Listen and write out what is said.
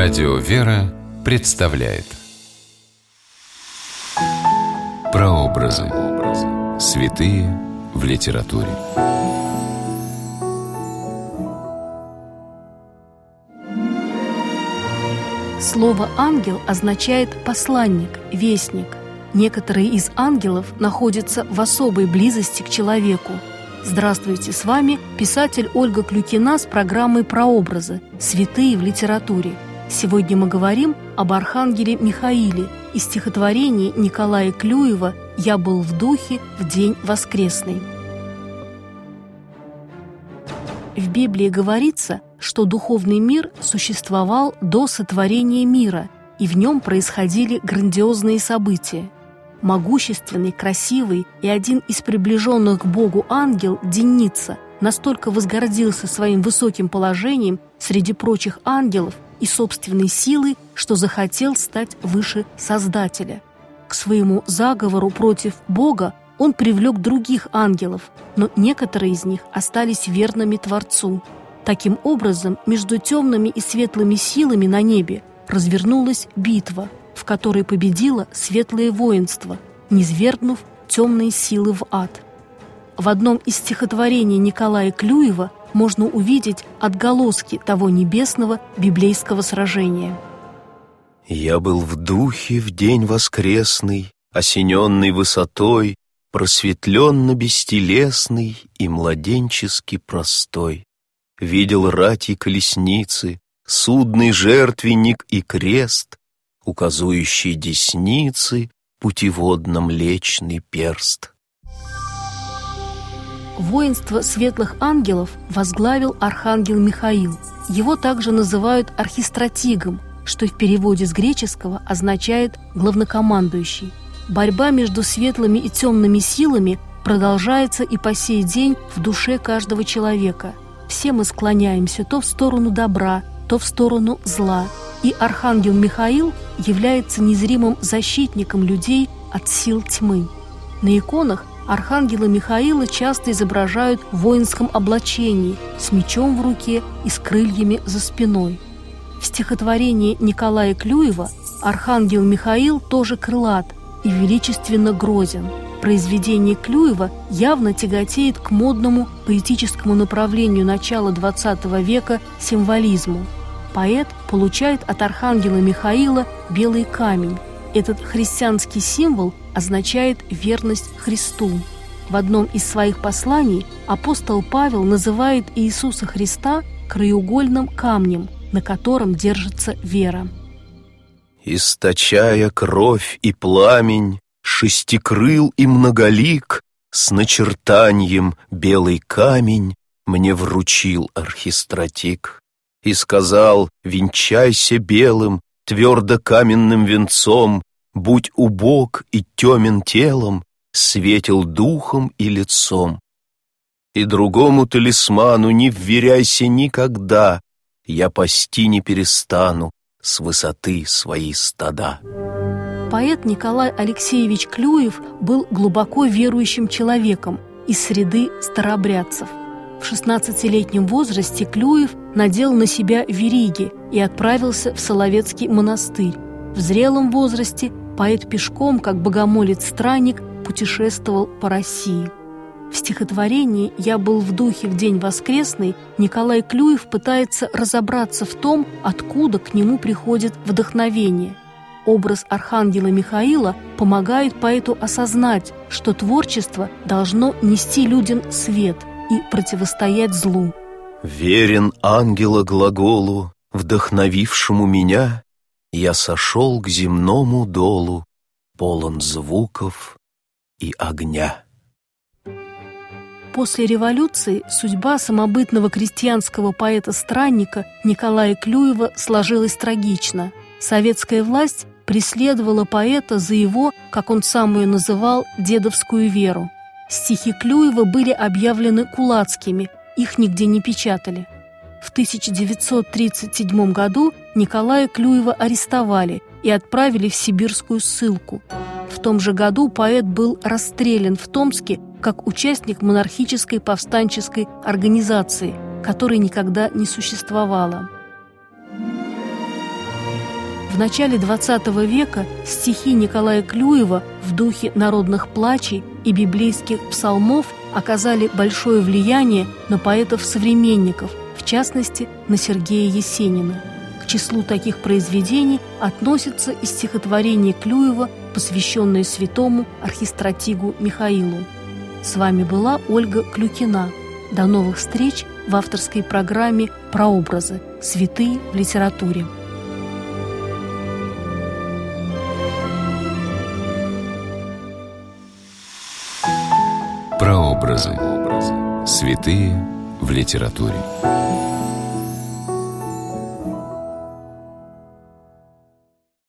Радио «Вера» представляет Прообразы. Святые в литературе. Слово «ангел» означает «посланник», «вестник». Некоторые из ангелов находятся в особой близости к человеку. Здравствуйте, с вами писатель Ольга Клюкина с программой «Прообразы. Святые в литературе». Сегодня мы говорим об архангеле Михаиле из стихотворения Николая Клюева «Я был в духе в день воскресный». В Библии говорится, что духовный мир существовал до сотворения мира, и в нем происходили грандиозные события. Могущественный, красивый и один из приближенных к Богу ангел Деница настолько возгордился своим высоким положением среди прочих ангелов – и собственной силы, что захотел стать выше Создателя. К своему заговору против Бога он привлек других ангелов, но некоторые из них остались верными Творцу. Таким образом, между темными и светлыми силами на небе развернулась битва, в которой победило светлое воинство, низвергнув темные силы в ад. В одном из стихотворений Николая Клюева можно увидеть отголоски того небесного библейского сражения. «Я был в духе в день воскресный, осененный высотой, просветленно бестелесный и младенчески простой. Видел рати колесницы, судный жертвенник и крест, указующий десницы, путеводно млечный перст. Воинство светлых ангелов возглавил архангел Михаил. Его также называют архистратигом, что в переводе с греческого означает «главнокомандующий». Борьба между светлыми и темными силами продолжается и по сей день в душе каждого человека. Все мы склоняемся то в сторону добра, то в сторону зла. И архангел Михаил является незримым защитником людей от сил тьмы. На иконах архангела Михаила часто изображают в воинском облачении, с мечом в руке и с крыльями за спиной. В стихотворении Николая Клюева архангел Михаил тоже крылат и величественно грозен. Произведение Клюева явно тяготеет к модному поэтическому направлению начала XX века символизму. Поэт получает от архангела Михаила белый камень, этот христианский символ означает верность Христу. В одном из своих посланий апостол Павел называет Иисуса Христа краеугольным камнем, на котором держится вера. «Источая кровь и пламень, шестикрыл и многолик, с начертанием белый камень мне вручил архистратик и сказал, венчайся белым, твердо каменным венцом, будь убог и темен телом, светил духом и лицом. И другому талисману не вверяйся никогда, я пасти не перестану с высоты свои стада. Поэт Николай Алексеевич Клюев был глубоко верующим человеком из среды старообрядцев. В 16-летнем возрасте Клюев надел на себя вериги и отправился в Соловецкий монастырь. В зрелом возрасте поэт пешком, как богомолец-странник, путешествовал по России. В стихотворении «Я был в духе в день воскресный» Николай Клюев пытается разобраться в том, откуда к нему приходит вдохновение. Образ архангела Михаила помогает поэту осознать, что творчество должно нести людям свет и противостоять злу. Верен ангела глаголу, вдохновившему меня, Я сошел к земному долу, полон звуков и огня. После революции судьба самобытного крестьянского поэта-странника Николая Клюева сложилась трагично. Советская власть преследовала поэта за его, как он сам ее называл, дедовскую веру. Стихи Клюева были объявлены кулацкими, их нигде не печатали. В 1937 году Николая Клюева арестовали и отправили в сибирскую ссылку. В том же году поэт был расстрелян в Томске как участник монархической повстанческой организации, которой никогда не существовало. В начале XX века стихи Николая Клюева в духе народных плачей и библейских псалмов оказали большое влияние на поэтов-современников, в частности, на Сергея Есенина. К числу таких произведений относится и стихотворение Клюева, посвященное святому архистратигу Михаилу. С вами была Ольга Клюкина. До новых встреч в авторской программе «Прообразы. Святые в литературе». Прообразы. Святые в литературе.